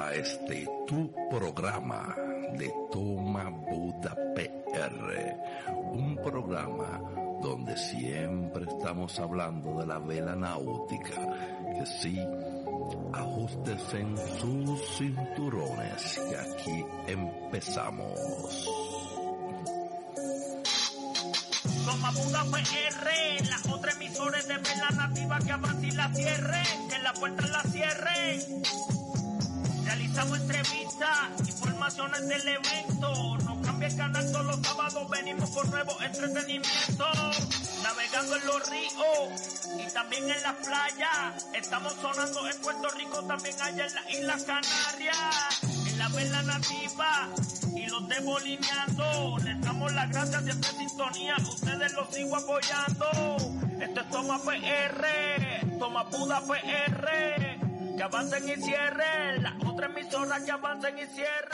A este tu programa de Toma Buda PR, un programa donde siempre estamos hablando de la vela náutica, que sí, en sus cinturones, que aquí empezamos. Toma Buda PR, las otras emisoras de vela nativa que abran y la cierren, que la puerta la cierren. Realizamos entrevistas, informaciones del evento. No cambia el canal todos los sábados, venimos con nuevo entretenimiento. Navegando en los ríos y también en las playas. Estamos sonando en Puerto Rico, también allá en las Islas Canarias. En la vela nativa y los debolineando. Les damos las gracias de esta sintonía, ustedes los sigo apoyando. Esto es Toma PR, Toma Buda PR. Que avancen y cierren, las otras emisoras que avancen y cierren.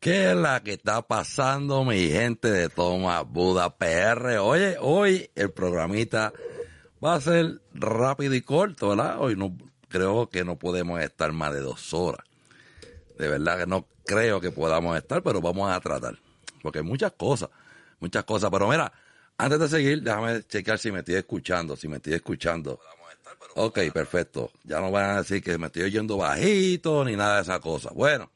¿Qué es la que está pasando, mi gente de Toma Buda PR? Oye, hoy el programita va a ser rápido y corto, ¿verdad? Hoy no creo que no podemos estar más de dos horas. De verdad que no creo que podamos estar, pero vamos a tratar. Porque hay muchas cosas, muchas cosas. Pero mira, antes de seguir, déjame checar si me estoy escuchando, si me estoy escuchando. Ok, perfecto. Ya no van a decir que me estoy oyendo bajito ni nada de esa cosa. Bueno,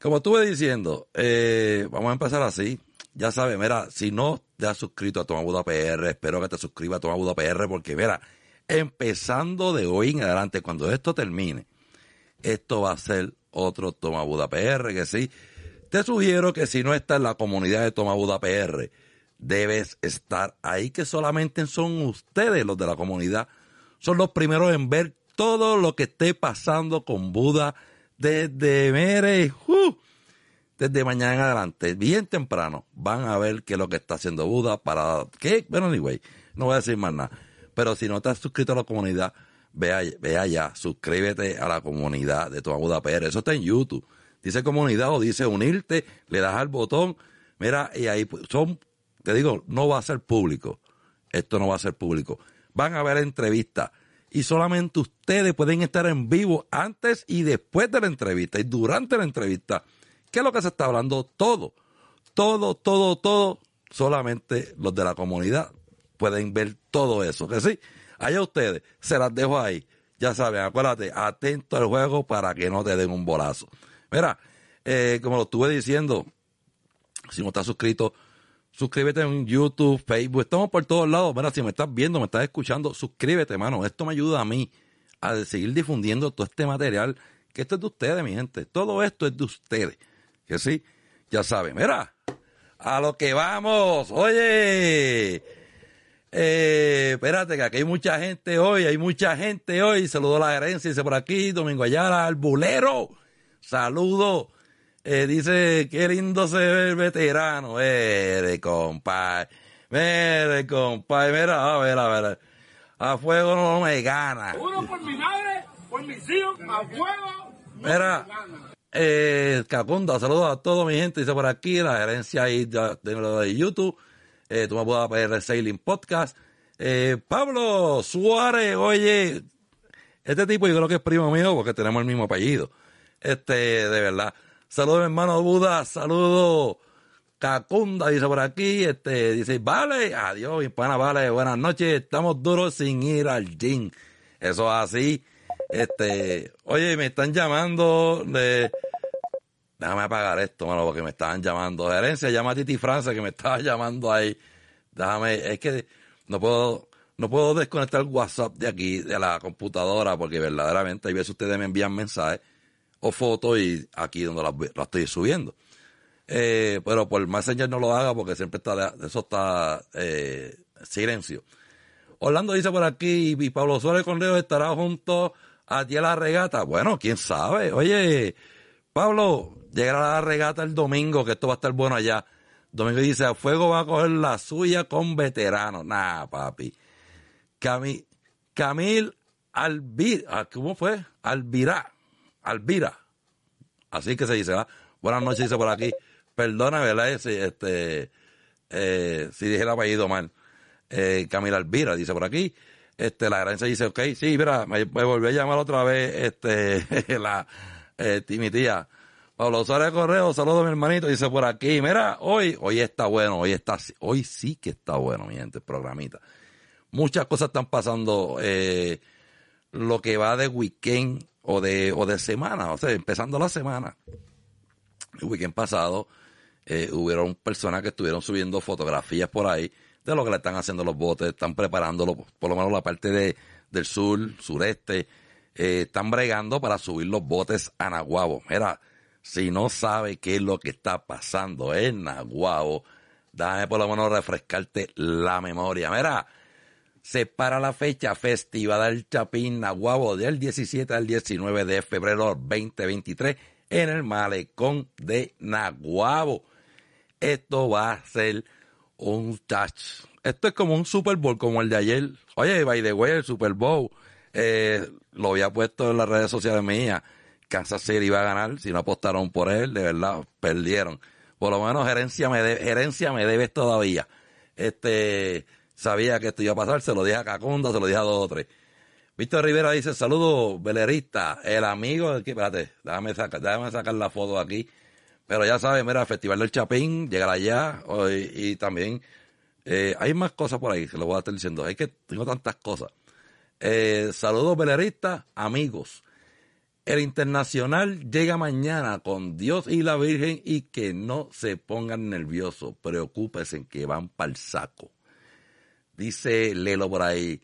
como estuve diciendo, eh, vamos a empezar así. Ya sabes, mira, si no te has suscrito a Toma Buda PR, espero que te suscribas a Toma Buda PR porque, mira, empezando de hoy en adelante, cuando esto termine, esto va a ser otro Toma Buda PR, que sí. Te sugiero que si no estás en la comunidad de Toma Buda PR, debes estar ahí, que solamente son ustedes los de la comunidad, son los primeros en ver todo lo que esté pasando con Buda desde, mere, desde mañana en adelante, bien temprano, van a ver qué es lo que está haciendo Buda para, ¿qué? Bueno, anyway, no voy a decir más nada, pero si no has suscrito a la comunidad, ve, ve allá, suscríbete a la comunidad de Toma Buda PR, eso está en YouTube, dice comunidad o dice unirte, le das al botón, mira, y ahí son te digo, no va a ser público. Esto no va a ser público. Van a haber entrevistas y solamente ustedes pueden estar en vivo antes y después de la entrevista y durante la entrevista. ¿Qué es lo que se está hablando? Todo, todo, todo, todo. Solamente los de la comunidad pueden ver todo eso. Que sí, allá ustedes, se las dejo ahí. Ya saben, acuérdate, atento al juego para que no te den un bolazo. Mira, eh, como lo estuve diciendo, si no estás suscrito, Suscríbete en YouTube, Facebook, estamos por todos lados. Mira, si me estás viendo, me estás escuchando, suscríbete, mano. Esto me ayuda a mí a seguir difundiendo todo este material, que esto es de ustedes, mi gente. Todo esto es de ustedes. Que sí, ya saben. Mira, a lo que vamos. Oye, eh, espérate, que aquí hay mucha gente hoy, hay mucha gente hoy. Saludo a la gerencia, dice por aquí, Domingo Ayala, al bulero. Saludo. Eh, dice, qué lindo se ve el veterano. Mire, compadre. Mire, compadre. Mira, a ver, a ver. A fuego no me gana. Uno por mi madre, por mis hijos, a fuego. No Mira, me gana. eh, Cacunda, saludos a toda mi gente. Dice por aquí, la gerencia ahí de, de, lo de YouTube. Eh, tú me puedes ver Sailing Podcast. Eh, Pablo Suárez, oye, este tipo yo creo que es primo mío porque tenemos el mismo apellido. Este, de verdad. Saludos, hermano Buda. Saludos. Cacunda dice por aquí. Este, dice, vale. Adiós, mi vale. Buenas noches. Estamos duros sin ir al gym. Eso es así. Este, oye, me están llamando de. Déjame apagar esto, mano, porque me estaban llamando. Gerencia, llama a Titi Francia que me estaba llamando ahí. Déjame, es que no puedo, no puedo desconectar WhatsApp de aquí, de la computadora, porque verdaderamente hay veces ustedes me envían mensajes o fotos y aquí donde las, las estoy subiendo. Eh, pero por Messenger no lo haga porque siempre está, eso está eh, silencio. Orlando dice por aquí, y Pablo Suárez con Leo estará junto a ti a la regata. Bueno, quién sabe. Oye, Pablo, llegará la regata el domingo, que esto va a estar bueno allá. Domingo dice, a fuego va a coger la suya con veteranos. Nah, papi. Camil, Camil Albira, ¿cómo fue? Albira. Albira. Así que se dice, ¿va? Buenas noches, dice por aquí. Perdona, ¿verdad? Si, este, eh, si dije el apellido mal. Eh, Camila Albira, dice por aquí. este, la gerencia dice, ok, sí, mira, me, volvió a llamar otra vez, este, la, eh, mi tía. Pablo Suárez Correo, saludos mi hermanito, dice por aquí, mira, hoy, hoy está bueno, hoy está, hoy sí que está bueno, mi gente, programita. Muchas cosas están pasando, eh, lo que va de weekend o de, o de semana, o sea, empezando la semana. El weekend pasado, eh, hubieron personas que estuvieron subiendo fotografías por ahí de lo que le están haciendo los botes, están preparándolo, por lo menos la parte de, del sur, sureste, eh, están bregando para subir los botes a Naguabo. Mira, si no sabe qué es lo que está pasando en Naguabo, dame por lo menos refrescarte la memoria. Mira, se para la fecha festiva del Chapín Naguabo del 17 al 19 de febrero 2023 en el malecón de Naguabo. Esto va a ser un touch. Esto es como un Super Bowl, como el de ayer. Oye, by the way, el Super Bowl, eh, lo había puesto en las redes sociales mías. Kansas City iba a ganar, si no apostaron por él, de verdad, perdieron. Por lo menos gerencia me, gerencia me debes todavía. Este, sabía que esto iba a pasar, se lo dije a Cacunda, se lo dije a dos o tres. Víctor Rivera dice, saludos, velerista, el amigo, aquí, espérate, déjame sacar, déjame sacar la foto aquí pero ya sabes, mira, Festival del Chapín, llegará allá y, también eh, hay más cosas por ahí, se lo voy a estar diciendo. Hay que, tengo tantas cosas. Eh, saludos, veleristas, amigos. El internacional llega mañana con Dios y la Virgen y que no se pongan nerviosos, preocúpense en que van para el saco. Dice Lelo por ahí.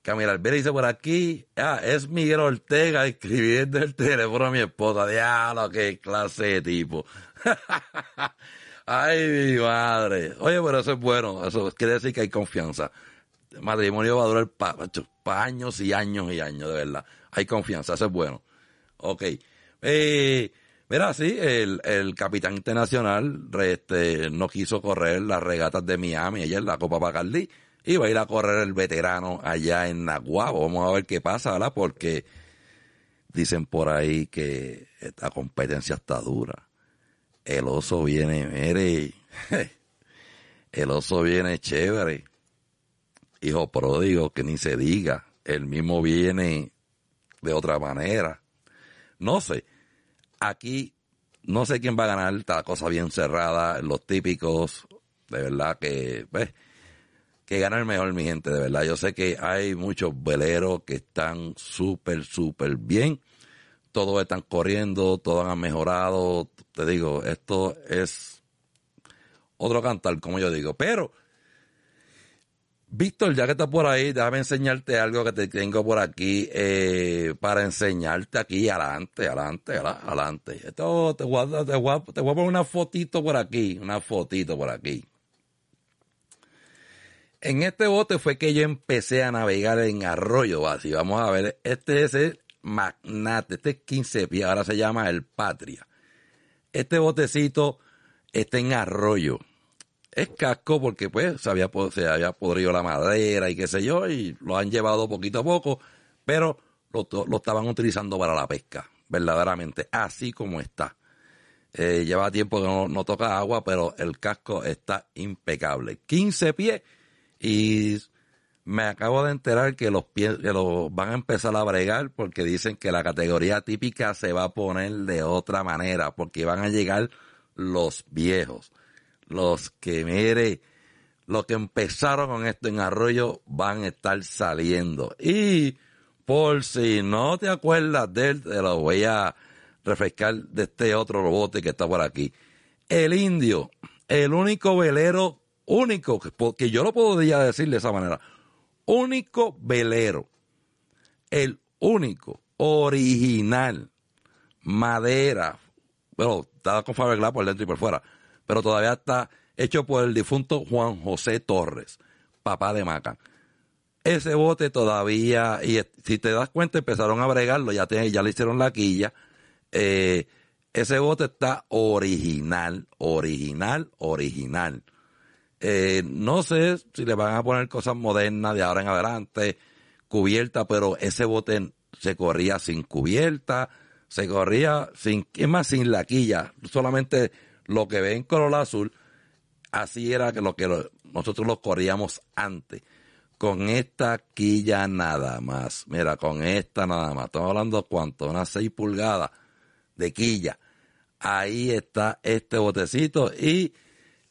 Camila Alvera dice por aquí, ah, es Miguel Ortega escribiendo el teléfono a mi esposa. Diablo, qué clase de tipo. Ay, mi madre. Oye, pero eso es bueno. Eso quiere decir que hay confianza. El matrimonio va a durar para años y años y años, de verdad. Hay confianza, eso es bueno. Ok. Eh, mira, sí, el, el capitán internacional este, no quiso correr las regatas de Miami ayer, la Copa Bacardi y va a ir a correr el veterano allá en Naguabo. Vamos a ver qué pasa, ¿verdad? Porque dicen por ahí que esta competencia está dura. El oso viene, mire, el oso viene chévere. Hijo pródigo, que ni se diga. El mismo viene de otra manera. No sé. Aquí no sé quién va a ganar. Está la cosa bien cerrada. Los típicos, de verdad que, pues, que gana el mejor, mi gente, de verdad. Yo sé que hay muchos veleros que están súper, súper bien. Todos están corriendo, todos han mejorado. Te digo, esto es otro cantar, como yo digo. Pero, Víctor, ya que estás por ahí, déjame enseñarte algo que te tengo por aquí eh, para enseñarte aquí adelante, adelante, adelante. Esto te voy, a, te, voy te voy a poner una fotito por aquí, una fotito por aquí. En este bote fue que yo empecé a navegar en arroyo, así vamos a ver, este es el Magnate, este es 15 pies, ahora se llama el Patria. Este botecito está en arroyo. Es casco porque pues se había, se había podrido la madera y qué sé yo, y lo han llevado poquito a poco, pero lo, estaban utilizando para la pesca, verdaderamente, así como está. Eh, lleva tiempo que no, no toca agua, pero el casco está impecable. 15 pies y me acabo de enterar que los que van a empezar a bregar porque dicen que la categoría típica se va a poner de otra manera porque van a llegar los viejos. Los que, mire, los que empezaron con esto en Arroyo van a estar saliendo. Y por si no te acuerdas de él, te lo voy a refrescar de este otro robote que está por aquí. El indio, el único velero único, que yo lo podría decir de esa manera, único velero, el único, original, madera, bueno, estaba con fiberglass por dentro y por fuera, pero todavía está hecho por el difunto Juan José Torres, papá de Maca. Ese bote todavía, y si te das cuenta, empezaron a bregarlo, ya, ya le hicieron la quilla. Eh, ese bote está original, original, original. Eh, no sé si le van a poner cosas modernas de ahora en adelante, cubierta, pero ese bote se corría sin cubierta, se corría sin, es más, sin la quilla, solamente lo que ve en color azul, así era que lo que nosotros lo corríamos antes. con esta quilla nada más. Mira, con esta nada más. Estamos hablando cuánto, unas 6 pulgadas de quilla. Ahí está este botecito y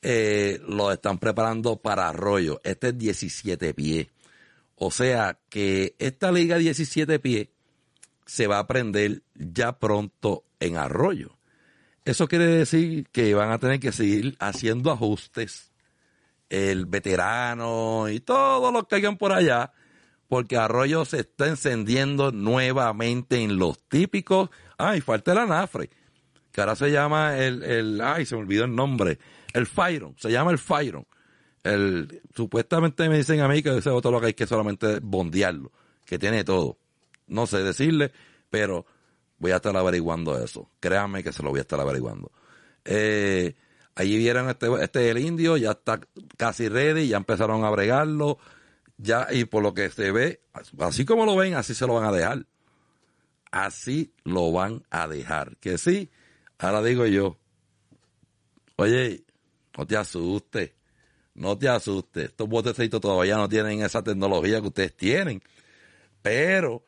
eh, lo están preparando para arroyo. Este es 17 pies. O sea que esta liga 17 pies se va a prender ya pronto en arroyo. Eso quiere decir que van a tener que seguir haciendo ajustes el veterano y todos los que hayan por allá, porque Arroyo se está encendiendo nuevamente en los típicos. Ay, falta el anafre, que ahora se llama el, el ay, se me olvidó el nombre, el Fyron, se llama el Fyron. El, supuestamente me dicen a mí que ese otro lo que hay que solamente bondearlo, que tiene todo. No sé decirle, pero voy a estar averiguando eso. Créanme que se lo voy a estar averiguando. Eh, Allí vieron este, este el indio, ya está casi ready, ya empezaron a bregarlo, ya, y por lo que se ve, así como lo ven, así se lo van a dejar. Así lo van a dejar. Que sí, ahora digo yo, oye, no te asustes, no te asustes, estos botecitos todavía no tienen esa tecnología que ustedes tienen, pero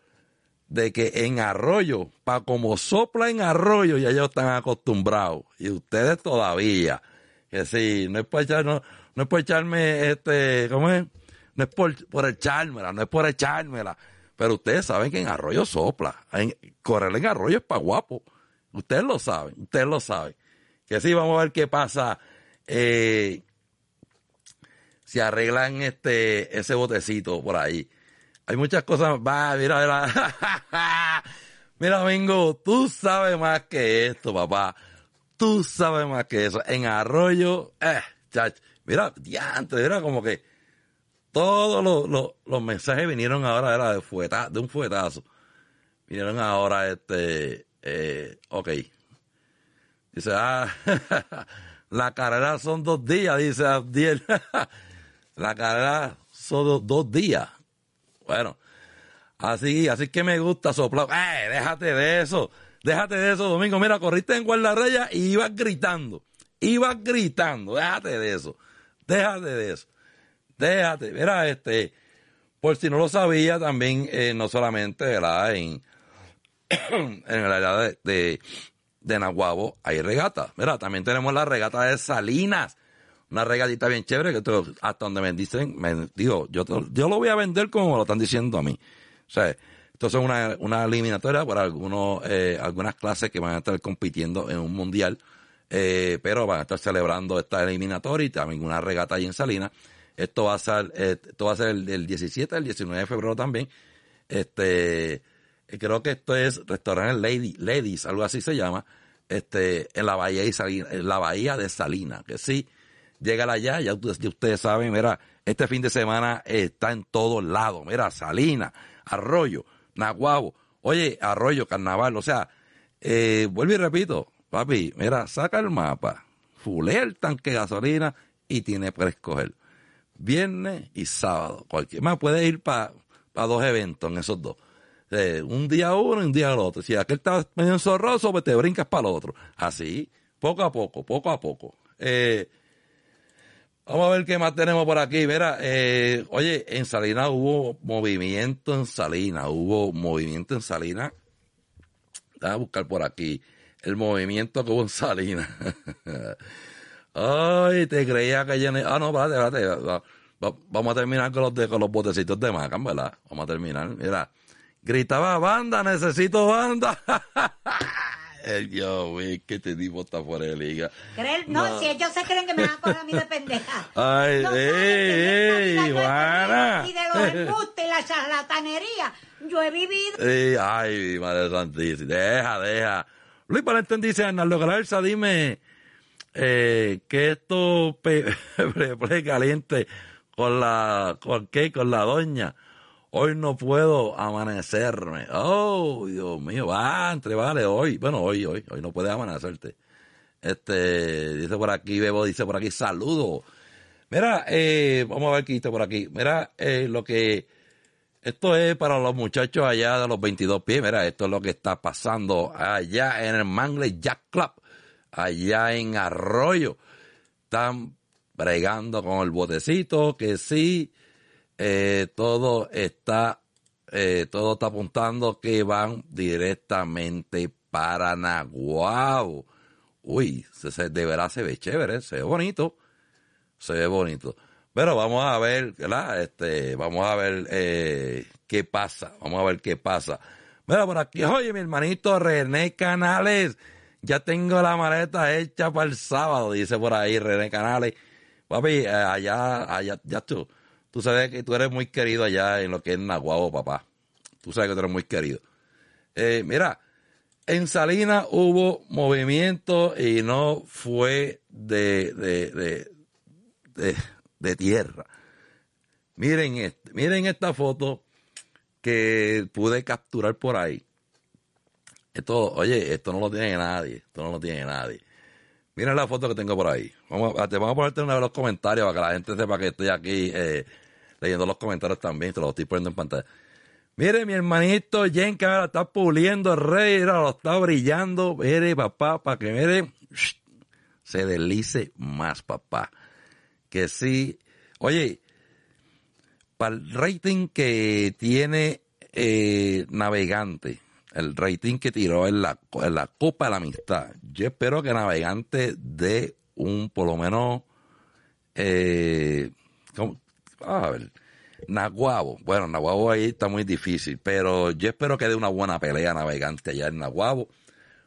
de que en arroyo, para como sopla en arroyo, ya ellos están acostumbrados. Y ustedes todavía. Que sí, no es por echar, no, es por echarme este, ¿cómo es? No es por, por echármela, no es por echármela. Pero ustedes saben que en arroyo sopla. Correr en arroyo es para guapo. Ustedes lo saben, ustedes lo saben. Que sí, vamos a ver qué pasa. Eh, si arreglan este, ese botecito por ahí hay muchas cosas. Va, mira, mira. mira, Mingo, tú sabes más que esto, papá. Tú sabes más que eso. En Arroyo, eh, chach, mira, diante, era como que todos los, los, mensajes vinieron ahora era de, fueta, de un fuetazo. Vinieron ahora, este, eh, ok. Dice, ah, la carrera son dos días, dice Abdiel. la carrera son dos días. Bueno, así, así que me gusta soplar. ¡Eh! Déjate de eso. Déjate de eso, Domingo. Mira, corriste en guardarraya y ibas gritando. Ibas gritando. Déjate de eso. Déjate de eso. Déjate. Mira, este, por si no lo sabía, también, eh, no solamente, ¿verdad? En, en el área de, de, de Nahuabo hay regata. Mira, también tenemos la regata de Salinas una regatita bien chévere que hasta donde me dicen, me digo, yo, yo lo voy a vender como lo están diciendo a mí. O sea, esto es una, una eliminatoria para algunos, eh, algunas clases que van a estar compitiendo en un mundial, eh, pero van a estar celebrando esta eliminatoria y también una regata ahí en Salinas. Esto va a ser, eh, esto va a ser el, 17, el 19 de febrero también. Este, creo que esto es restaurante Lady, Ladies, algo así se llama, este, en la bahía de Salinas, en la bahía de Salinas, que sí, Llega allá, ya ustedes, ustedes saben, mira, este fin de semana está en todos lados, mira, Salina, Arroyo, Naguabo, oye, Arroyo, Carnaval, o sea, eh, vuelvo y repito, papi, mira, saca el mapa, fulea el tanque de gasolina y tiene para escoger. Viernes y sábado, cualquier más puede ir para dos eventos en esos dos. Eh, un día uno y un día el otro. Si aquel está medio enzorroso, pues te brincas para el otro. Así, poco a poco, poco a poco. Eh, Vamos a ver qué más tenemos por aquí. Mira, eh, oye, en Salinas hubo movimiento en Salinas, hubo movimiento en Salinas. Déjame buscar por aquí el movimiento que hubo en Salinas. Ay, te creía que ya... Ah, no, espérate, espérate. Vamos a terminar con los, de, con los botecitos de Macan, ¿verdad? Vamos a terminar. Mira, gritaba banda, necesito banda. El yo, güey, que te tipo está fuera de liga. No, si ellos se creen que me van a coger a mí de pendeja. Ay, no ey, ey, Y de los embustes y la charlatanería. Yo he vivido. Ey, ay, madre santísima. Deja, deja. Luis Valentón dice, Arnaldo Galarza, dime eh, que esto pre, caliente con la, con qué, con la doña hoy no puedo amanecerme. Oh, Dios mío, va, entre vale, hoy, bueno, hoy, hoy, hoy no puedes amanecerte. Este, dice por aquí, Bebo, dice por aquí, saludo. Mira, eh, vamos a ver qué dice por aquí. Mira, eh, lo que, esto es para los muchachos allá de los 22 pies. Mira, esto es lo que está pasando allá en el Mangle Jack Club, allá en Arroyo. Están bregando con el botecito, que sí, eh, todo está, eh, todo está apuntando que van directamente para Naguabo. Uy, se, se- de verdad se ve chévere, se ve bonito, se ve bonito. Pero vamos a ver, ¿verdad? Este, vamos a ver eh, qué pasa, vamos a ver qué pasa. Mira, por aquí, oye, mi hermanito René Canales, ya tengo la maleta hecha para el sábado, dice por ahí René Canales. Papi, eh, allá, allá, ya tú, tú sabes que tú eres muy querido allá en lo que es Naguabo, papá. Tú sabes que tú eres muy querido. Eh, mira, en Salinas hubo movimiento y no fue de, de, de, de, tierra. Miren este, miren esta foto que pude capturar por ahí. Esto, oye, esto no lo tiene nadie, esto no lo tiene nadie. Mira la foto que tengo por ahí. Vamos, te vamos a ponerte una de los comentarios para que la gente sepa que estoy aquí eh, leyendo los comentarios también, te los estoy poniendo en pantalla. Mire, mi hermanito Jen, está puliendo el rey, lo está brillando. Mire, papá, para que mire, se deslice más, papá. Que sí. Oye, para el rating que tiene eh, Navegante, el rating que tiró en la, en la Copa de la Amistad, yo espero que Navegante dé un, por lo menos, eh, ¿cómo? A ver, Naguabo. Bueno, Naguabo ahí está muy difícil, pero yo espero que dé una buena pelea Navegante allá en Naguabo,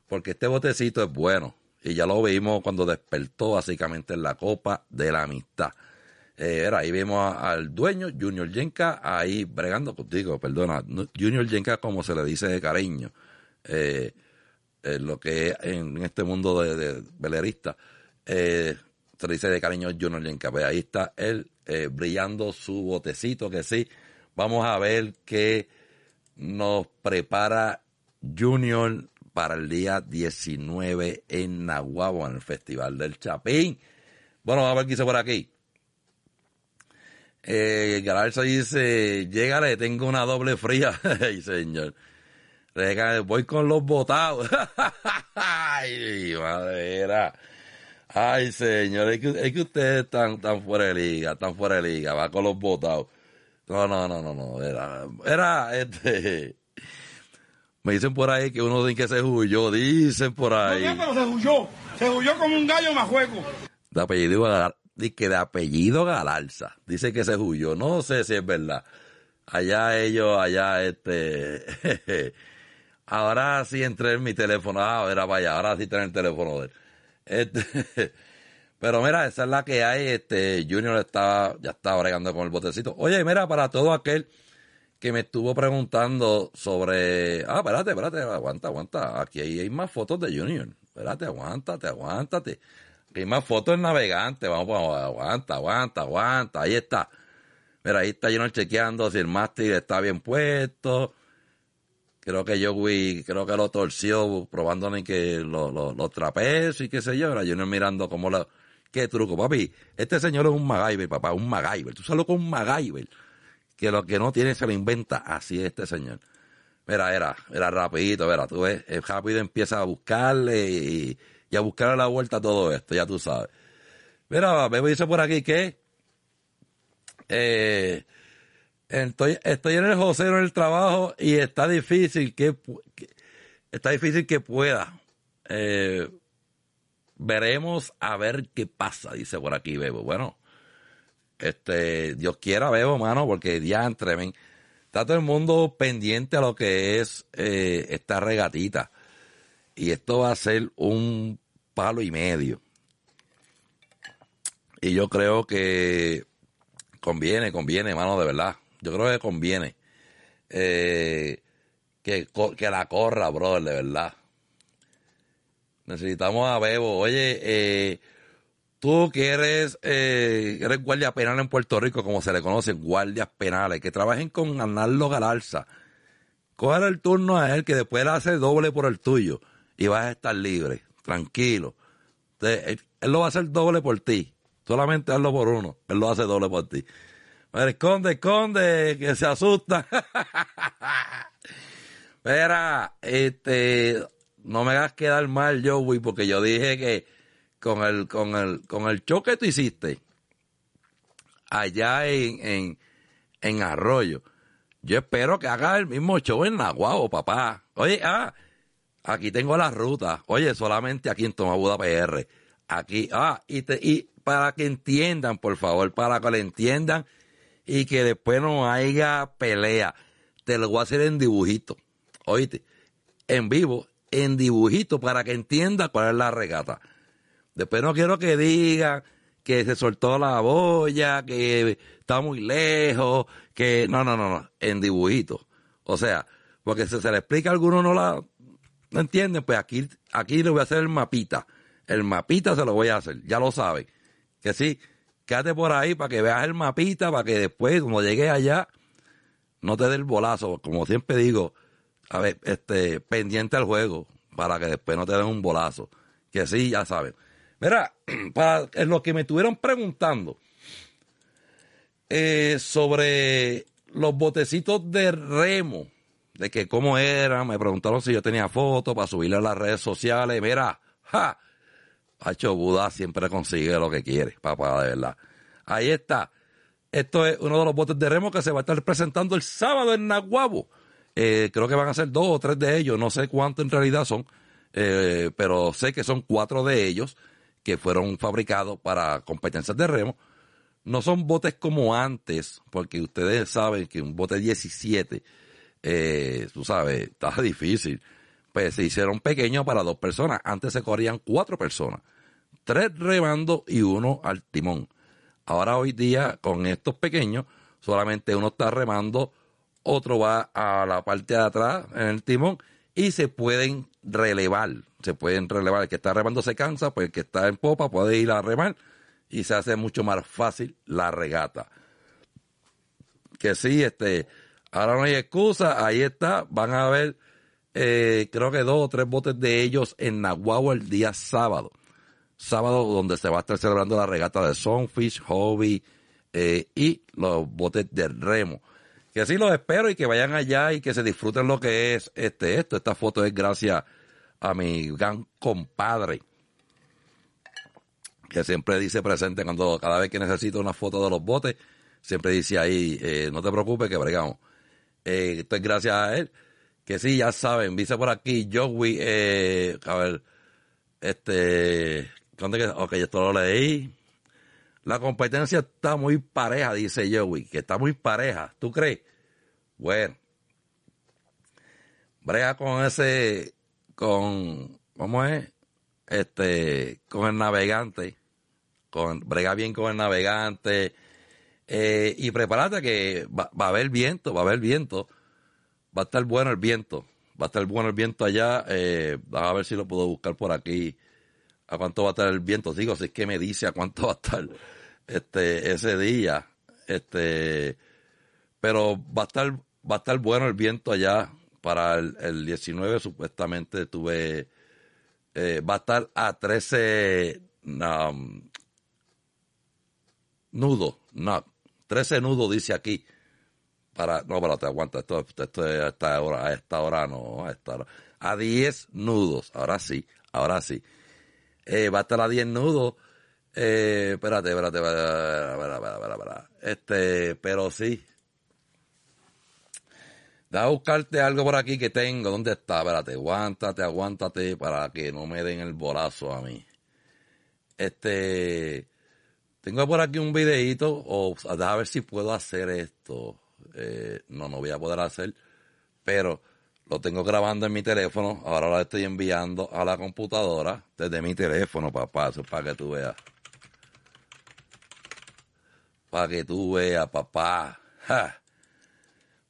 porque este botecito es bueno. Y ya lo vimos cuando despertó básicamente en la Copa de la Amistad. Eh, era, ahí vimos al dueño, Junior Yenka, ahí bregando contigo, perdona, Junior Yenka como se le dice de cariño, eh, eh, lo que es en, este mundo de, de velerista, eh, se le dice de cariño Junior Yenka, pues ahí está él eh, brillando su botecito, que sí, vamos a ver qué nos prepara Junior para el día 19 en Nahuabo, en el Festival del Chapín. Bueno, vamos a ver qué hizo por aquí. Eh, Galarza dice, llégale, tengo una doble fría. Ay, señor. Voy con los botados. Ay, madera. Ay, señor, es que, es que ustedes están tan fuera de liga, tan fuera de liga, va con los botados. No, no, no, no, no, era, era, este, me dicen por ahí que uno dice que se huyó, dicen por ahí. No, pero se huyó. Se huyó como un gallo majueco. de apellido Gal- di que de apellido Galarza. Dice que se huyó. No sé si es verdad. Allá ellos, allá este. ahora sí entré en mi teléfono. Ah, era vaya, ahora sí entré en el teléfono de él. Este, pero mira, esa es la que hay. Este, Junior está, ya está bregando con el botecito. Oye, mira, para todo aquel que me estuvo preguntando sobre. Ah, espérate, espérate, aguanta, aguanta. Aquí hay, más fotos de Junior. Espérate, aguántate, aguántate. Aquí hay más fotos en navegante. Vamos, vamos, aguanta, aguanta, aguanta. Ahí está. Mira, ahí está Junior chequeando si el mástil está bien puesto. Creo que Joey, creo que lo torció, probándole que los lo, trapecios y qué sé yo. Ahora Junior mirando cómo lo. Qué truco, papi. Este señor es un MacGyver, papá, un MacGyver. Tú sabes lo es un MacGyver que lo que no tiene se lo inventa, así es este señor. Mira, era, era rapidito, mira, tú ves, rápido empieza a buscarle y, y a buscarle la vuelta a todo esto, ya tú sabes. Mira, me dice por aquí que eh, estoy, en el josero en el trabajo y está difícil que, está difícil que pueda. Eh, veremos a ver qué pasa, dice por aquí Bebo. Bueno, este, Dios quiera, Bebo, mano, porque diantre, men, está todo el mundo pendiente a lo que es eh, esta regatita. Y esto va a ser un palo y medio. Y yo creo que conviene, conviene, mano, de verdad. Yo creo que conviene. Eh, que, que la corra, brother, de verdad. Necesitamos a Bebo. Oye, eh, tú que eres, eh, eres guardia penal en Puerto Rico, como se le conocen, guardias penales, que trabajen con Arnaldo Galarza. Coge el turno a él, que después él hace doble por el tuyo. Y vas a estar libre, tranquilo. Entonces, él, él lo va a hacer doble por ti. Solamente hazlo por uno. Él lo hace doble por ti. Mira, esconde, esconde, que se asusta. Mira, este, no me hagas quedar mal, Joey, porque yo dije que con el, con el, con el choque que tú hiciste allá en, en, en Arroyo. Yo espero que haga el mismo show en Naguabo, papá. Oye, ah, aquí tengo la ruta. Oye, solamente aquí en Tomabuda PR. Aquí, ah, y, te, y para que entiendan, por favor, para que lo entiendan y que después no haya pelea. Te lo voy a hacer en dibujito. Oíste, en vivo, en dibujito, para que entienda cuál es la regata. Después no quiero que digan que se soltó la boya, que está muy lejos, que no, no, no, no, en dibujito. O sea, porque si se le explica a alguno no la no entienden, pues aquí, aquí le voy a hacer el mapita. El mapita se lo voy a hacer, ya lo saben. Que sí, quédate por ahí para que veas el mapita, para que después, cuando llegues allá, no te dé el bolazo. Como siempre digo, a ver, este, pendiente al juego, para que después no te den un bolazo. Que sí, ya saben. Mira, para en lo que me estuvieron preguntando eh, sobre los botecitos de remo, de que cómo eran, me preguntaron si yo tenía fotos para subirle a las redes sociales. Mira, ja, Hacho Buda siempre consigue lo que quiere, papá, de verdad. Ahí está. Esto es uno de los botes de remo que se va a estar presentando el sábado en Naguabo. Eh, creo que van a ser dos o tres de ellos, no sé cuánto en realidad son, eh, pero sé que son cuatro de ellos que fueron fabricados para competencias de remo. No son botes como antes, porque ustedes saben que un bote 17, eh, tú sabes, está difícil. Pues se hicieron pequeños para dos personas. Antes se corrían cuatro personas. Tres remando y uno al timón. Ahora hoy día, con estos pequeños, solamente uno está remando, otro va a la parte de atrás en el timón y se pueden relevar. Se pueden relevar. El que está remando se cansa, pues el que está en popa puede ir a remar y se hace mucho más fácil la regata. Que sí, este, ahora no hay excusa, ahí está, van a ver, eh, creo que dos o tres botes de ellos en Nahuatl el día sábado. Sábado donde se va a estar celebrando la regata de Sunfish, Hobby eh, y los botes de remo. Que así los espero y que vayan allá y que se disfruten lo que es este esto. Esta foto es gracias a mi gran compadre, que siempre dice presente cuando cada vez que necesito una foto de los botes, siempre dice ahí, eh, no te preocupes que bregamos. Esto es gracias a él, que sí, ya saben, dice por aquí, Joey, eh, a ver, este, ¿dónde que? Ok, esto lo leí. La competencia está muy pareja, dice Joey, que está muy pareja. ¿Tú crees? Bueno, brega con ese, con, ¿cómo es? Este, con el navegante, con, brega bien con el navegante, eh, y prepárate que va, va, a haber viento, va a haber viento, va a estar bueno el viento, va a estar bueno el viento allá, eh, a ver si lo puedo buscar por aquí, a cuánto va a estar el viento, digo, si es que me dice a cuánto va a estar este ese día, este, pero va a estar va a estar bueno el viento allá para el, el 19 supuestamente tuve eh, va a estar a 13 um, nudos, no, 13 nudos dice aquí. Para, no, pero te aguanta, esto, esto es a esta hora, a esta hora no, a esta hora. A 10 nudos, ahora sí, ahora sí. Va a estar a 10 nudos. Eh, espérate, espérate, espérate, espérate, Este, pero sí. Da a buscarte algo por aquí que tengo. ¿Dónde está? Espérate, aguántate, aguántate para que no me den el bolazo a mí. Este, tengo por aquí un videito, o a ver si puedo hacer esto. Eh, no, no voy a poder hacer, pero lo tengo grabando en mi teléfono. Ahora lo estoy enviando a la computadora desde mi teléfono, papá. Eso es para que tú veas. Para que tú veas, papá.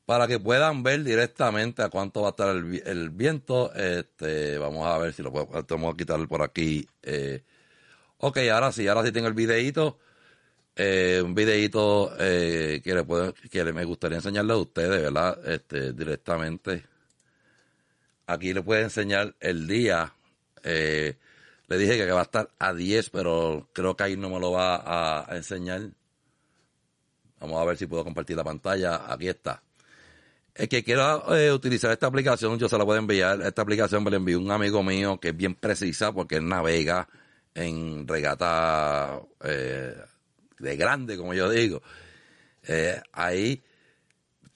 Para que puedan ver directamente a cuánto va a estar el, el viento. Este, vamos a ver si lo puedo. Vamos a quitarlo por aquí. Eh, ok, ahora sí, ahora sí tengo el videito. Eh, un videito eh, que, le puedo, que me gustaría enseñarle a ustedes, ¿verdad? Este, directamente. Aquí le puedo enseñar el día. Eh, le dije que va a estar a 10, pero creo que ahí no me lo va a, enseñar. Vamos a ver si puedo compartir la pantalla. Aquí está. El que quiera eh, utilizar esta aplicación, yo se la puedo enviar. Esta aplicación me la envió un amigo mío que es bien precisa porque navega en regata eh, de grande, como yo digo. Eh, ahí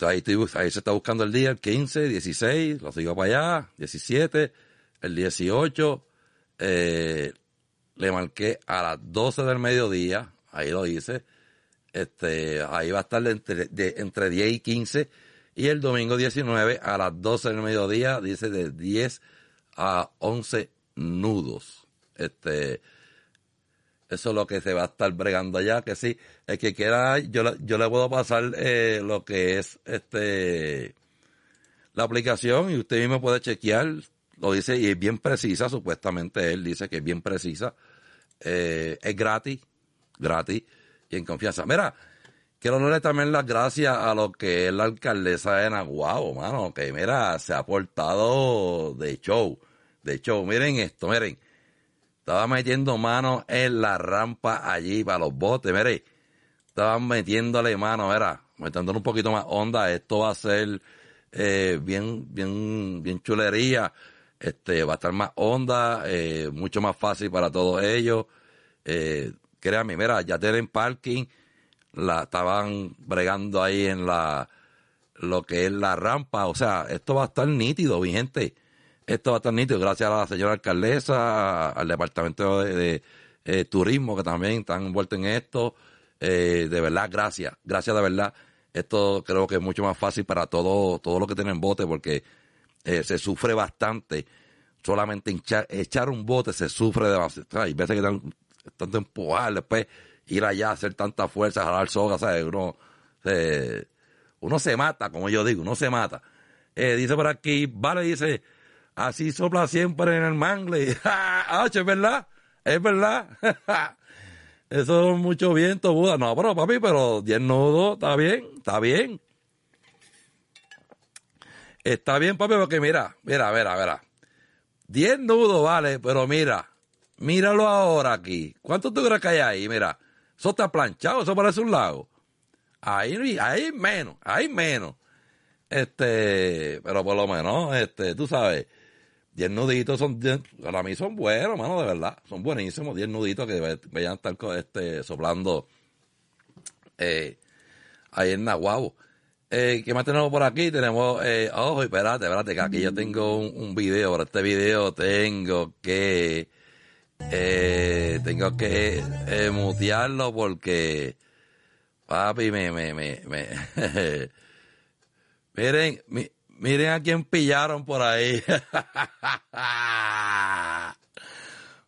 ahí, se está buscando el día, el 15, 16, lo sigo para allá, 17, el 18, eh, le marqué a las 12 del mediodía, ahí lo dice, este, ahí va a estar entre, de- entre 10 y 15, y el domingo 19 a las 12 del mediodía, dice de 10 a 11 nudos. Este, eso es lo que se va a estar bregando allá, que sí, el que quiera, yo, yo le puedo pasar eh, lo que es este la aplicación y usted mismo puede chequear, lo dice y es bien precisa, supuestamente él dice que es bien precisa, eh, es gratis, gratis y en confianza. Mira, quiero darle también las gracias a lo que es la alcaldesa de Naguabo, mano, que mira, se ha portado de show, de show. Miren esto, miren. Estaba metiendo mano en la rampa allí para los botes, miren. Estaban metiéndole mano, era, metiéndole un poquito más onda. Esto va a ser eh, bien, bien, bien chulería. Este, va a estar más onda, eh, mucho más fácil para todos ellos. Eh, créanme, mira, ya tienen parking, la estaban bregando ahí en la, lo que es la rampa. O sea, esto va a estar nítido, mi gente. Esto va a estar nítido gracias a la señora alcaldesa, al departamento de, eh, turismo que también están envueltos en esto. Eh, de verdad, gracias, gracias de verdad. Esto creo que es mucho más fácil para todos todo los que tienen bote porque eh, se sufre bastante. Solamente echar un bote se sufre demasiado. Hay veces que están tanto empujar, después ir allá, hacer tanta fuerza, jalar soga, ¿sabes? Uno se, uno se mata, como yo digo, uno se mata. Eh, dice por aquí, vale, dice, así sopla siempre en el mangle. ah, es verdad, es verdad. Eso es mucho viento, Buda. No, pero papi, pero 10 nudos, está bien, está bien. Está bien, papi, porque mira, mira, mira, mira. 10 nudos, vale, pero mira, míralo ahora aquí. ¿Cuánto tú crees que hay ahí? Mira, eso está planchado, eso parece un lago. Ahí, ahí menos, ahí menos. Este, pero por lo menos, este, tú sabes, 10 nuditos son, 10 para mí son buenos, mano, de verdad. Son buenísimos, 10 nuditos que vayan a estar este, soplando eh, ahí en Nahuabo. Eh, ¿Qué más tenemos por aquí? Tenemos, eh, ojo, espérate, espérate, que aquí yo tengo un, video, este video tengo que, eh, tengo que eh, mutearlo porque, papi, me, me, me, me, miren, mi- miren a quién pillaron por ahí.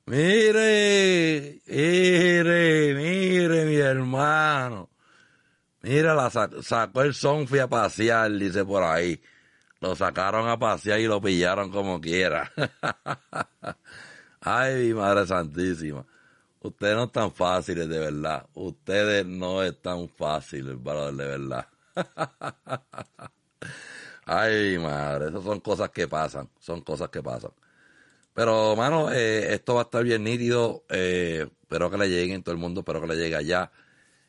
mire, mire, mire, mi hermano. Mira, la sa- sacó el Sonfi a pasear, dice por ahí. Lo sacaron a pasear y lo pillaron como quiera. Ay, mi madre santísima. Ustedes no están fáciles, de verdad. Ustedes no están fáciles, brother, de verdad. Ay, madre, esas son cosas que pasan, son cosas que pasan. Pero, mano, eh, esto va a estar bien nítido. Eh, espero que le lleguen todo el mundo, espero que le llegue allá.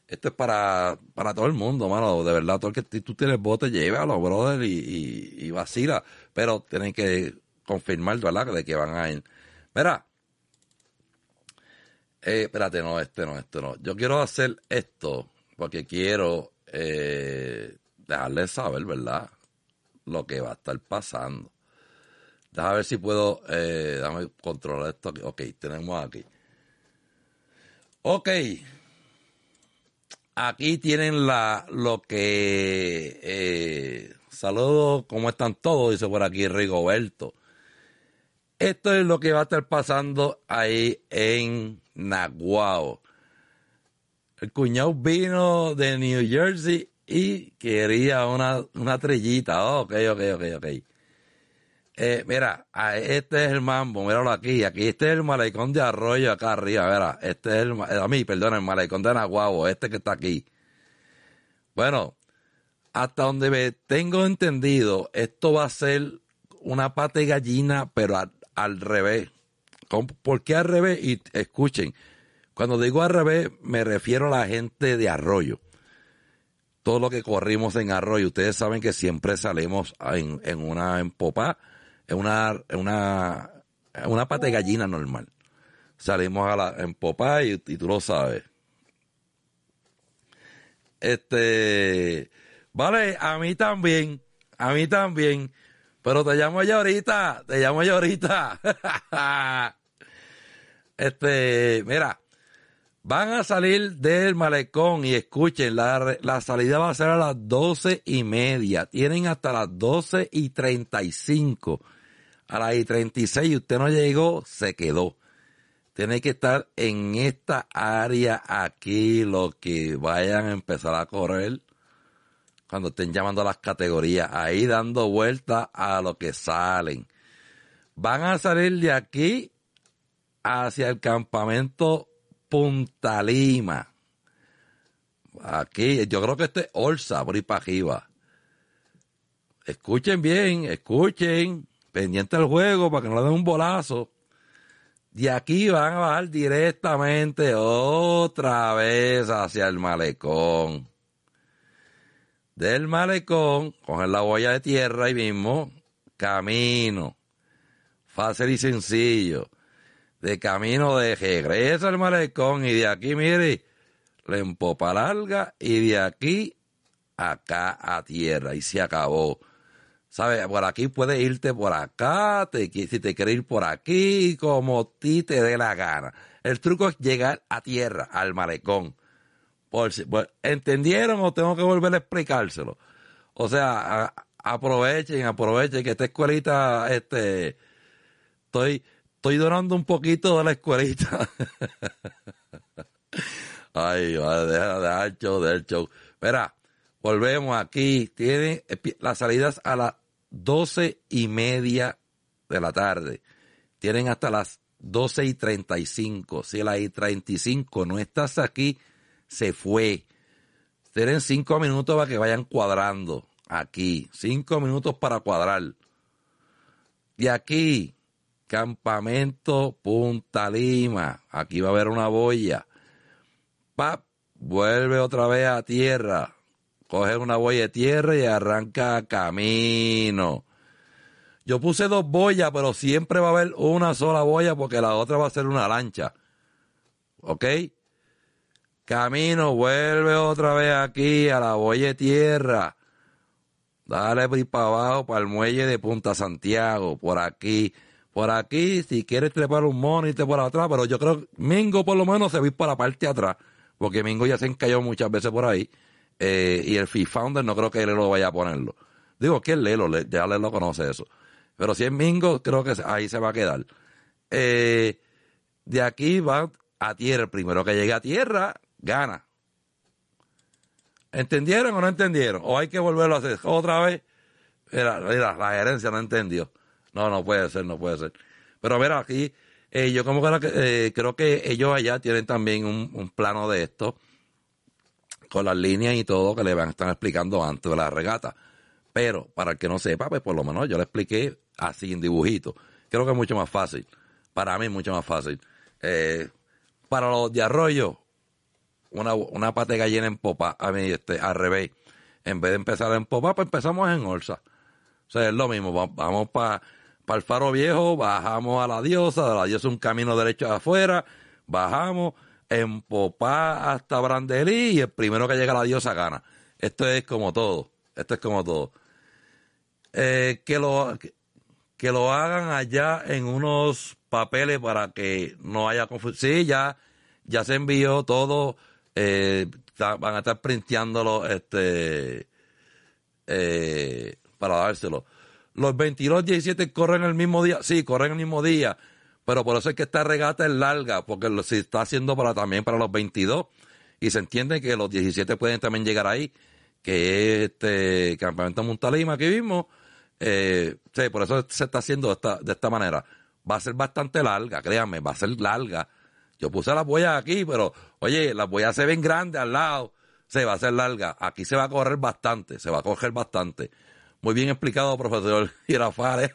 Esto es para, para todo el mundo, mano. De verdad, todo el que tú tienes bote, llévalo, brother, y, y, y vacila. Pero tienen que confirmar, ¿verdad? De que van a ir. Mira. Eh, espérate, no, este no, este no. Yo quiero hacer esto porque quiero eh, dejarles saber, ¿verdad? Lo que va a estar pasando. Déjame ver si puedo, eh, déjame controlar esto aquí. Ok, tenemos aquí. Ok. Aquí tienen la, lo que, eh, saludos, ¿cómo están todos? Dice por aquí Rigoberto. Esto es lo que va a estar pasando ahí en Naguao. El cuñado vino de New Jersey y quería una, una trillita. Oh, ok, ok, ok, ok. Eh, mira, este es el mambo, míralo aquí. Aquí este es el malecón de arroyo acá arriba, mira. Este es el, ma- a mí, perdón, el malecón de Naguabo, este que está aquí. Bueno, hasta donde me tengo entendido, esto va a ser una pata de gallina, pero al, al revés. ¿Cómo- ¿Por qué al revés? Y escuchen, cuando digo al revés, me refiero a la gente de arroyo. Todo lo que corrimos en arroyo, ustedes saben que siempre salimos en, en una en una, en una, en una pata de gallina normal. Salimos a la, en popa y, y tú lo sabes. Este, Vale, a mí también, a mí también. Pero te llamo yo ahorita, te llamo yo ahorita. este, mira, van a salir del malecón y escuchen, la, la salida va a ser a las doce y media. Tienen hasta las doce y treinta y cinco. A las y treinta y seis usted no llegó, se quedó. Tiene que estar en esta área aquí, los que vayan a empezar a correr cuando estén llamando a las categorías, ahí dando vuelta a lo que salen. Van a salir de aquí hacia el campamento Punta Lima. Aquí, yo creo que este es Orsa, por ahí para arriba. Escuchen bien, escuchen, pendiente del juego para que no le den un bolazo. De aquí van a bajar directamente otra vez hacia el malecón del malecón, coger la boya de tierra y mismo camino. Fácil y sencillo. De camino de regreso al malecón y de aquí, mire, le empopa larga y de aquí acá a tierra y se acabó. ¿Sabes? Por aquí puedes irte por acá, te, si te quieres ir por aquí, como ti te dé la gana. El truco es llegar a tierra, al malecón. Por si, ¿Entendieron o tengo que volver a explicárselo? O sea, aprovechen, aprovechen que esta escuelita, este, estoy, estoy donando un poquito de la escuelita. Ay, deja, deja deja el show. Volvemos aquí. Tienen las salidas a las doce y media de la tarde. Tienen hasta las doce y treinta y cinco. Si a las y treinta y cinco no estás aquí, se fue. Tienen cinco minutos para que vayan cuadrando aquí. Cinco minutos para cuadrar. De aquí, campamento Punta Lima. Aquí va a haber una boya. Pap, vuelve otra vez a tierra. Coge una boya de tierra y arranca camino. Yo puse dos boyas, pero siempre va a haber una sola boya porque la otra va a ser una lancha. ¿Ok? Camino, vuelve otra vez aquí a la boya de tierra. Dale para abajo, para el muelle de Punta Santiago, por aquí. Por aquí, si quieres trepar un mono y te por atrás, pero yo creo que Mingo por lo menos se va para la parte de atrás, porque Mingo ya se encalló muchas veces por ahí, eh, y el Founder no creo que él lo vaya a ponerlo. Digo que Lelo, ya Lelo lo conoce eso. Pero si es Mingo, creo que ahí se va a quedar. Eh, de aquí va a tierra, el primero que llegue a tierra, gana. ¿Entendieron o no entendieron? O hay que volverlo a hacer otra vez. Mira, la gerencia no entendió. No, no puede ser, no puede ser. Pero mira, aquí eh, yo como que eh, creo que ellos allá tienen también un, plano de esto con las líneas y todo que le van a estar explicando antes de la regata. Pero para el que no sepa, pues por lo menos yo le expliqué así en dibujito. Creo que es mucho más fácil. Para mí es mucho más fácil. Eh, para los de arroyo, una, una pata de en popa, a mí, este, al revés. En vez de empezar en popa, pues empezamos en orza. O sea, es lo mismo, vamos para el faro viejo, bajamos a la diosa, de la diosa un camino derecho afuera, bajamos en popa hasta Brandelí y el primero que llega a la diosa gana. Esto es como todo, esto es como todo. Eh, que lo que lo hagan allá en unos papeles para que no haya confusión. Sí, ya, ya se envió todo eh, van a estar printeándolo este, eh, para dárselo. Los 22 17 corren el mismo día, sí, corren el mismo día, pero por eso es que esta regata es larga, porque se está haciendo para también para los 22 y se entiende que los 17 pueden también llegar ahí, que es este campamento Montalima que vimos, eh, sí, por eso se está haciendo de esta, de esta manera. Va a ser bastante larga, créanme, va a ser larga yo puse las boyas aquí, pero oye, las boyas se ven grandes al lado, se va a hacer larga. Aquí se va a correr bastante, se va a coger bastante. Muy bien explicado, profesor Girafales.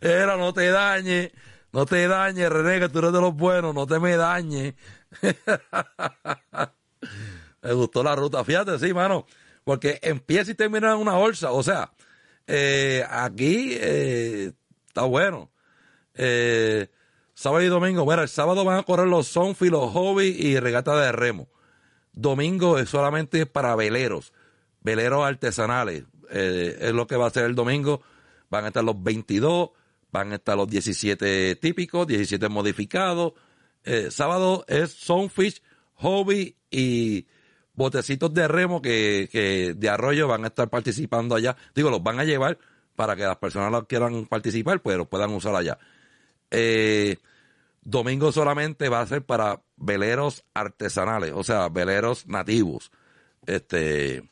Era, no te dañe, no te dañe, René, que tú eres de los buenos, no te me dañe. me gustó la ruta, fíjate, sí, mano, porque empieza y termina en una bolsa, o sea, eh, aquí eh, está bueno. Eh, sábado y domingo. Bueno, el sábado van a correr los Sonfi, los Hobby y regata de remo. Domingo es solamente para veleros, veleros artesanales. Eh, es lo que va a ser el domingo. Van a estar los 22, van a estar los 17 típicos, 17 modificados. Eh, sábado es Sunfish, Hobby y botecitos de remo que, que de arroyo van a estar participando allá. Digo, los van a llevar para que las personas que quieran participar, pues los puedan usar allá. Eh, domingo solamente va a ser para veleros artesanales, o sea, veleros nativos. Este,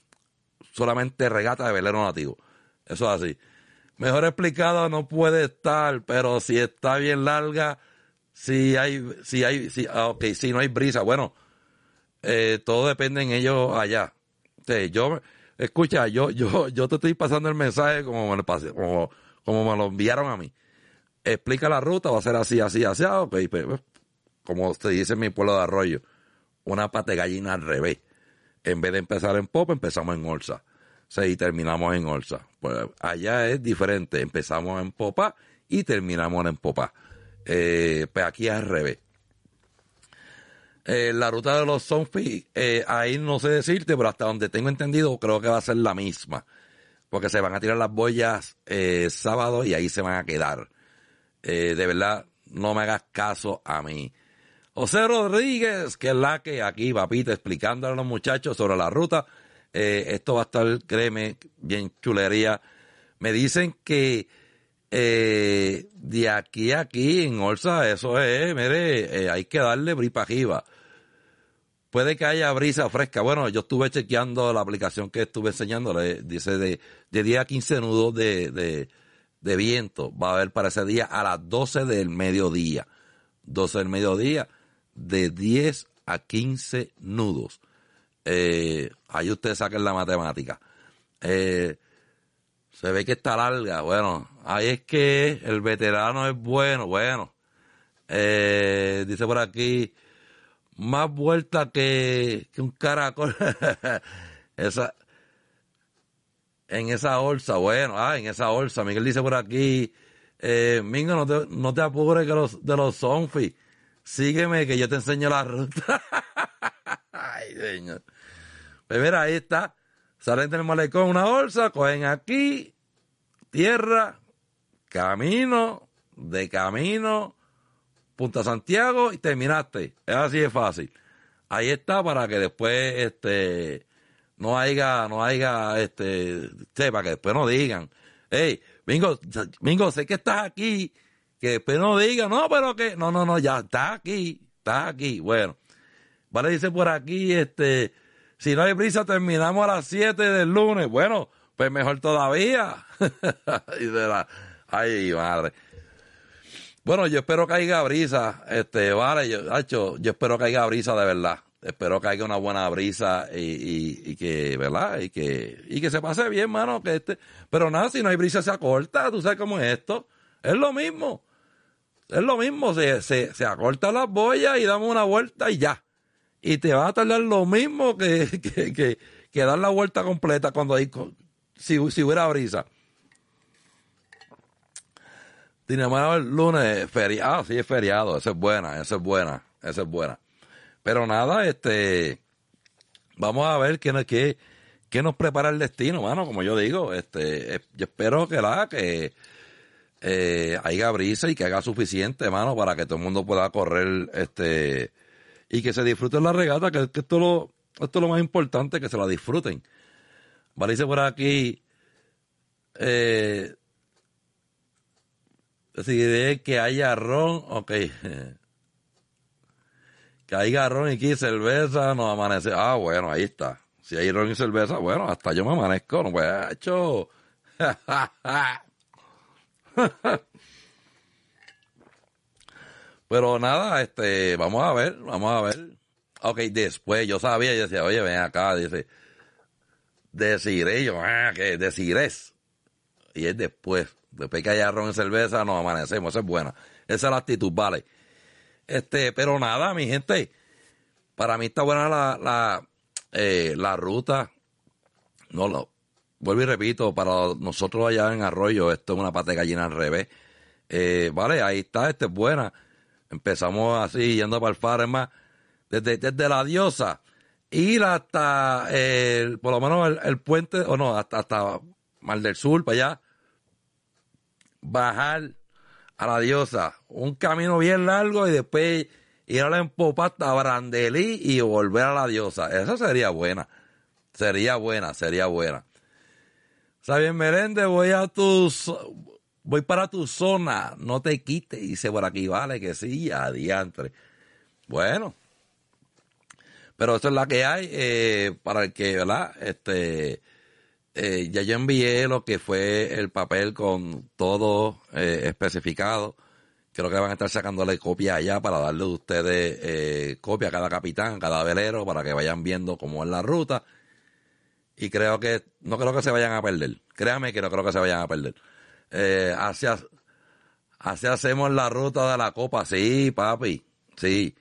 solamente regata de velero nativo. Eso es así. Mejor explicado no puede estar, pero si está bien larga, si hay, si hay, si, ah, si no hay brisa, bueno, eh, todo depende en ellos allá. Sí, yo, escucha, yo, yo, yo te estoy pasando el mensaje como me lo pasé, como, como me lo enviaron a mí. Explica la ruta, va a ser así, así, así, ah, pues, pues, como se dice en mi pueblo de Arroyo, una pate gallina al revés. En vez de empezar en Pop, empezamos en Orsa. Sí, y terminamos en Orsa. Pues allá es diferente. Empezamos en Popa y terminamos en Popa. Eh, pues aquí es al revés. Eh, la ruta de los Zonfi, eh, ahí no sé decirte, pero hasta donde tengo entendido, creo que va a ser la misma. Porque se van a tirar las boyas sábado y ahí se van a quedar. De verdad, no me hagas caso a mí. José Rodríguez, que es la que aquí, papita, explicándole a los muchachos sobre la ruta. Eh, esto va a estar, créeme, bien chulería. Me dicen que eh, de aquí a aquí en Orsa, eso es, mire, eh, hay que darle bripa arriba. Puede que haya brisa fresca. Bueno, yo estuve chequeando la aplicación que estuve enseñándole. Dice de, de 10 a 15 nudos de, de, de viento. Va a haber para ese día a las 12 del mediodía. 12 del mediodía, de 10 a 15 nudos. Eh, ahí ustedes saquen la matemática. Eh, se ve que está larga. Bueno, ahí es que el veterano es bueno. Bueno, eh, dice por aquí, más vuelta que, un caracol. esa, en esa bolsa, bueno, ah, en esa bolsa. Miguel dice por aquí, eh, Mingo, no te, no te apures que los, de los zonfi. Sígueme que yo te enseño la ruta. Ay, señor. Pues mira, ahí está. Salen del malecón una bolsa, cogen aquí, tierra, camino, de camino, Punta Santiago y terminaste. Es así de fácil. Ahí está para que después este no haya, no haya, este, sepa que después no digan, hey, Mingo, Mingo, sé que estás aquí, que después no digan, no, pero que, no, no, no, ya está aquí, está aquí. Bueno, vale, dice por aquí, este, si no hay prisa, terminamos a las 7 del lunes. Bueno, pues mejor todavía. y de la, ay, madre. Bueno, yo espero que haya brisa, este, vale, yo, hecho, yo espero que haya brisa de verdad. Espero que haya una buena brisa y, y, y, que, ¿verdad? Y que, y que se pase bien, mano, que este, pero nada, si no hay brisa se acorta, tú sabes cómo es esto. Es lo mismo. Es lo mismo, se, se, se acorta las boyas y damos una vuelta y ya. Y te va a tardar lo mismo que, que, que, dar la vuelta completa cuando hay, si, si hubiera brisa. Dinamado el lunes, feriado, ah, sí es feriado, esa es buena, esa es buena, esa es buena. Pero nada, este, vamos a ver qué, qué, qué nos prepara el destino, mano, como yo digo, este, yo espero que la, que eh, haya brisa y que haga suficiente, mano, para que todo el mundo pueda correr, este, y que se disfruten la regata, que, que esto, es lo, esto es lo más importante, que se la disfruten. Vale, dice por aquí, eh, si que haya ron, ok. Que haya ron y aquí cerveza, nos amanece. Ah, bueno, ahí está. Si hay ron y cerveza, bueno, hasta yo me amanezco, no pues hecho. Pero nada, este, vamos a ver, vamos a ver. Ok, después yo sabía, yo decía, oye, ven acá, dice, deciré yo, ah, que decirés. Y es después. Después que haya ron y cerveza, nos amanecemos. Esa es buena. Esa es la actitud, vale. Este, pero nada, mi gente. Para mí está buena la, la, eh, la ruta. No, lo vuelvo y repito, para nosotros allá en Arroyo, esto es una pata de gallina al revés. Eh, vale, ahí está, esta es buena. Empezamos así, yendo para el Farma. Desde, desde la diosa, ir hasta, el, por lo menos el, puente, o no, hasta, hasta Mar del Sur, para allá, bajar a la diosa, un camino bien largo y después ir a la empopa hasta Brandelí y volver a la diosa. Eso sería buena. Sería buena, sería buena. Sabien Merende, voy a tus, voy para tu zona, no te quites, dice por aquí, vale, que sí, adiantre. Bueno, pero eso es la que hay, eh, para el que, ¿verdad? Este, eh, ya yo envié lo que fue el papel con todo eh, especificado. Creo que van a estar sacándole copia allá para darle a ustedes eh, copia a cada capitán, cada velero, para que vayan viendo cómo es la ruta. Y creo que, no creo que se vayan a perder. Créame que no creo que se vayan a perder. Eh, así, ha- así hacemos la ruta de la copa. Sí, papi. Sí.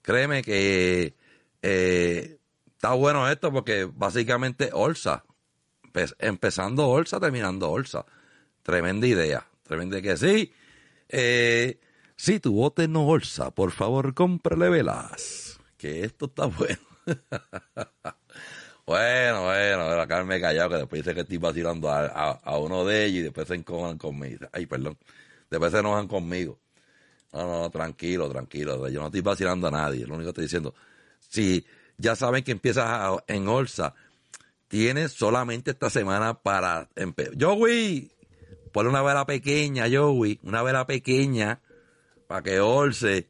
Créeme que eh, está bueno esto porque básicamente Olsa. Empe- empezando Olsa, terminando Olsa. Tremenda idea. Tremenda que sí. Eh, si tu bote no Olsa, por favor, cómprale velas. Que esto está bueno. Bueno, bueno, la Carmen callado que después dice que estoy vacilando a, a, uno de ellos y después se encojan conmigo. Ay, perdón. Después se enojan conmigo. No, no, tranquilo, tranquilo. Yo no estoy vacilando a nadie. Lo único que estoy diciendo, si ya saben que empiezas en Olsa, tienes solamente esta semana para empezar. Joey, ponle una vela pequeña, Joey, una vela pequeña para que Olse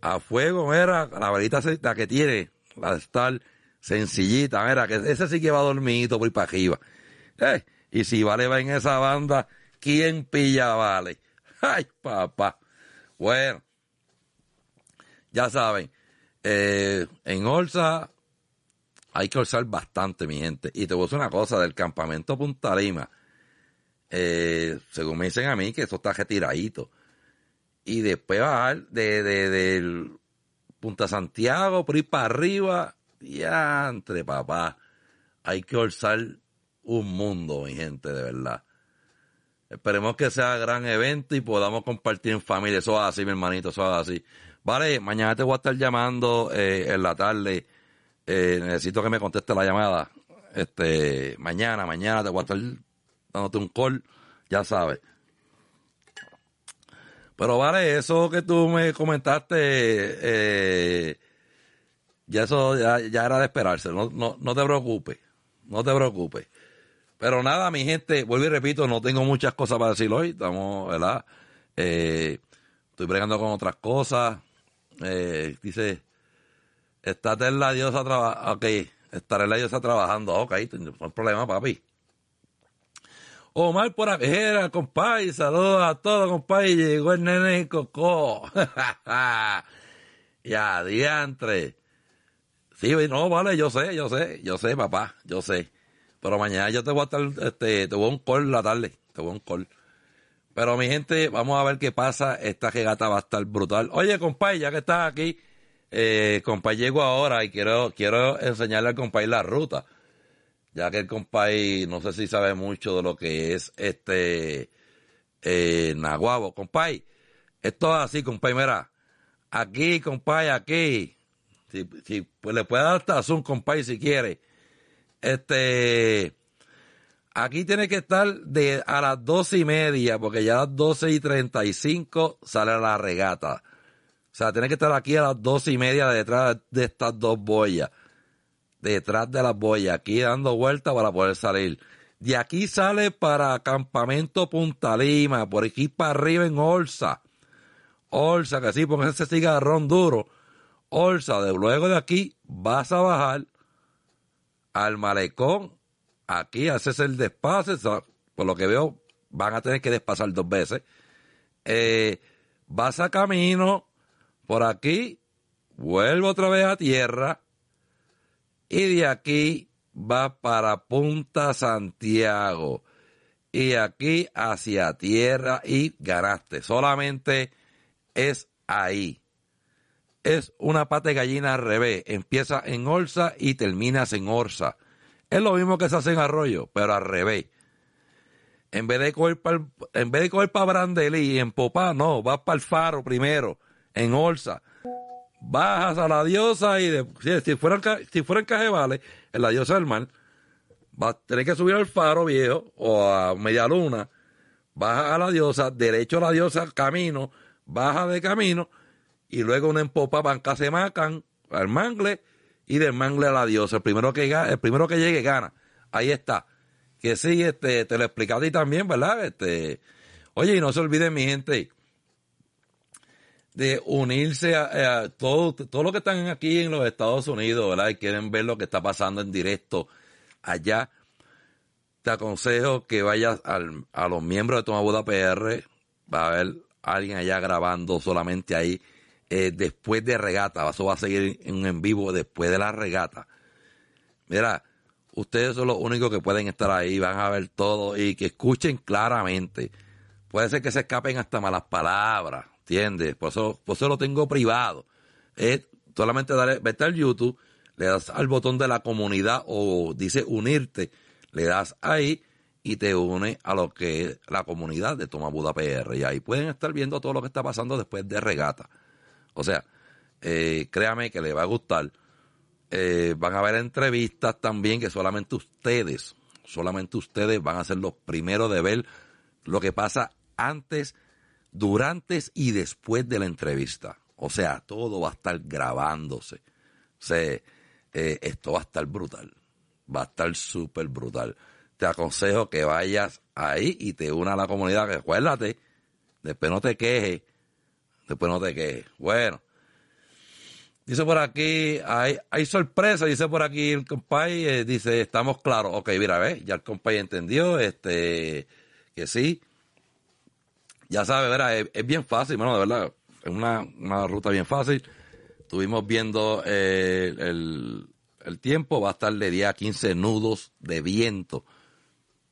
a fuego, mira, la velita la que tiene, la de estar sencillita, mira, que ese sí que va dormidito por ir para arriba. Eh, y si Vale va en esa banda, ¿quién pilla Vale? Ay, papá. Bueno, ya saben, eh, en Olsa hay que orzar bastante, mi gente. Y te voy a decir una cosa, del campamento Punta Lima, eh, según me dicen a mí, que eso está retiradito. Y después bajar de, de, del Punta Santiago, por ir para arriba, ya entre papá. Hay que orzar un mundo, mi gente, de verdad. Esperemos que sea gran evento y podamos compartir en familia. Eso es así, mi hermanito, eso es así. Vale, mañana te voy a estar llamando eh, en la tarde. Eh, necesito que me conteste la llamada. Este, mañana, mañana te voy a estar dándote un call, ya sabes. Pero vale, eso que tú me comentaste, eh, ya eso ya, ya era de esperarse. No, no, no te preocupes, no te preocupes. Pero nada, mi gente, vuelvo y repito, no tengo muchas cosas para decir hoy. Estamos, ¿verdad? Eh, estoy bregando con otras cosas. Eh, dice, estate en la diosa trabajando. Ok, estaré en la diosa trabajando. Ok, no hay problema, papi. Omar por Ajera, compadre, saludos a todos, compadre. Llegó el nene Coco. ya, diantre. Sí, no, vale, yo sé, yo sé, yo sé, papá, yo sé. Pero mañana yo te voy a estar, este, te voy a un call la tarde, te voy a un call. Pero mi gente, vamos a ver qué pasa. Esta regata va a estar brutal. Oye, compadre, ya que estás aquí, eh, compadre, llego ahora y quiero, quiero enseñarle al compadre la ruta. Ya que el compadre, no sé si sabe mucho de lo que es este, eh, Naguabo. Compadre, esto es así, compadre, mira. Aquí, compadre, aquí. Si, pues le puede dar hasta zoom, compadre, si quiere. Este, aquí tiene que estar de a las doce y media, porque ya a las doce y treinta y cinco sale la regata. O sea, tiene que estar aquí a las doce y media detrás de estas dos boyas. Detrás de las boyas, aquí dando vueltas para poder salir. De aquí sale para Campamento Punta Lima, por aquí para arriba en Olsa. Olsa, que sí, porque ese cigarrón duro. Olsa, de luego de aquí vas a bajar al malecón. Aquí haces el despase. Por lo que veo, van a tener que despasar dos veces. Eh, vas a camino por aquí, vuelvo otra vez a tierra. Y de aquí vas para Punta Santiago. Y aquí hacia tierra y ganaste. Solamente es ahí es una pata de gallina al revés. Empieza en Orsa y terminas en Orsa. Es lo mismo que se hace en Arroyo, pero al revés. En vez de coger para en de y en Popá, no, vas para el Faro primero, en Orsa. bajas a la diosa y de, si, si fuera, en Ca- si fuera en Cajevales, en la diosa del mar, vas a tener que subir al faro viejo o a media luna, baja a la diosa, derecho a la diosa, camino, baja de camino, y luego una empopa banca se macan al mangle y del mangle a la diosa. El primero que el primero que llegue gana. Ahí está. Que sí, este, te lo expliqué a ti también, ¿verdad? Este, oye, y no se olviden, mi gente, de unirse a, a todo, todo lo que están aquí en los Estados Unidos, ¿verdad? Y quieren ver lo que está pasando en directo allá. Te aconsejo que vayas al- a los miembros de Toma Buda PR. Va a haber alguien allá grabando solamente ahí eh, después de regata. Eso va a seguir en, vivo después de la regata. Mira, ustedes son los únicos que pueden estar ahí, van a ver todo y que escuchen claramente. Puede ser que se escapen hasta malas palabras, ¿entiendes? Por eso, por eso lo tengo privado. Es solamente darle, vete al YouTube, le das al botón de la comunidad o dice unirte, le das ahí y te une a lo que es la comunidad de Toma Buda PR. Y ahí pueden estar viendo todo lo que está pasando después de regata. O sea, eh, créame que le va a gustar. Eh, van a haber entrevistas también que solamente ustedes, solamente ustedes van a ser los primeros de ver lo que pasa antes, durante y después de la entrevista. O sea, todo va a estar grabándose. O sea, eh, esto va a estar brutal. Va a estar súper brutal. Te aconsejo que vayas ahí y te unas a la comunidad. Que acuérdate, después no te quejes. Después no te quejes. Bueno. Dice por aquí, hay, hay sorpresa, dice por aquí el compay, eh, dice, estamos claros. Ok, mira, ve, ya el compay entendió, este, que sí. Ya sabe, verá, es, bien fácil, bueno, de verdad, es una, una ruta bien fácil. Estuvimos viendo eh, el, el tiempo, va a estar de 10 a 15 nudos de viento.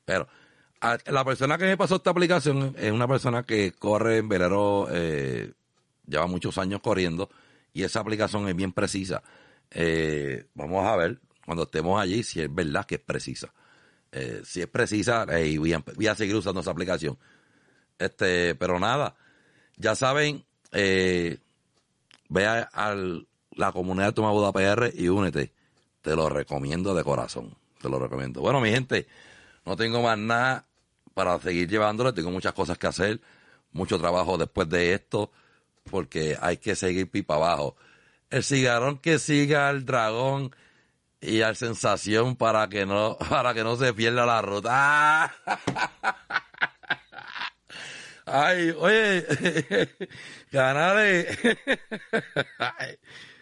Pero la persona que me pasó esta aplicación es una persona que corre en velero, eh, lleva muchos años corriendo y esa aplicación es bien precisa. Eh, vamos a ver cuando estemos allí si es verdad que es precisa. Eh, si es precisa, eh, voy, a, a seguir usando esa aplicación. Este, pero nada, ya saben, eh, ve a, al- la comunidad de Toma Buda PR y únete. Te lo recomiendo de corazón. Te lo recomiendo. Bueno, mi gente, no tengo más nada para seguir llevándolo. Tengo muchas cosas que hacer. Mucho trabajo después de esto. Porque hay que seguir pipa abajo. El cigarrón que siga al dragón y al sensación para que no, para que no se pierda la ruta. Ay, oye, Canales,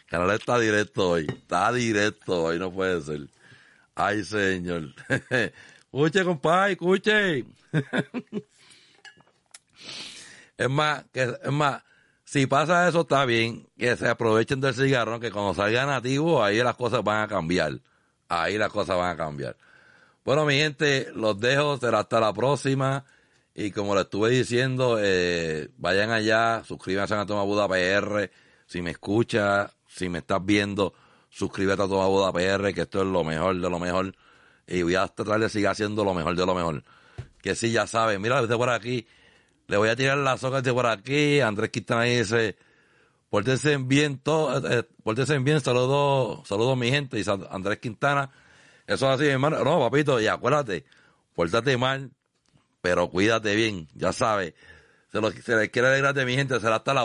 Canales está directo hoy, está directo hoy, no puede ser. Ay, señor. Escuche, compadre, escuche. Es más, que, es más, si pasa eso está bien, que se aprovechen del cigarrón, que cuando salga nativo, ahí las cosas van a cambiar. Ahí las cosas van a cambiar. Bueno, mi gente, los dejo, será hasta la próxima. Y como les estuve diciendo, eh, vayan allá, suscríbanse a Toma Buda PR. Si me escuchas, si me estás viendo, suscríbete a Toma Buda PR, que esto es lo mejor de lo mejor. Y voy a tratar de seguir haciendo lo mejor de lo mejor. Que sí, ya saben, mira, desde por aquí, le voy a tirar la soga de por aquí. Andrés Quintana dice, pórtense bien, todo, eh, eh, pórtense bien, saludos, saludos mi gente. Dice Andrés Quintana, eso es así, hermano. No, papito, y acuérdate, pórtate mal, pero cuídate bien, ya sabes. Se, lo, se les quiere alegrar de mi gente, será hasta la próxima.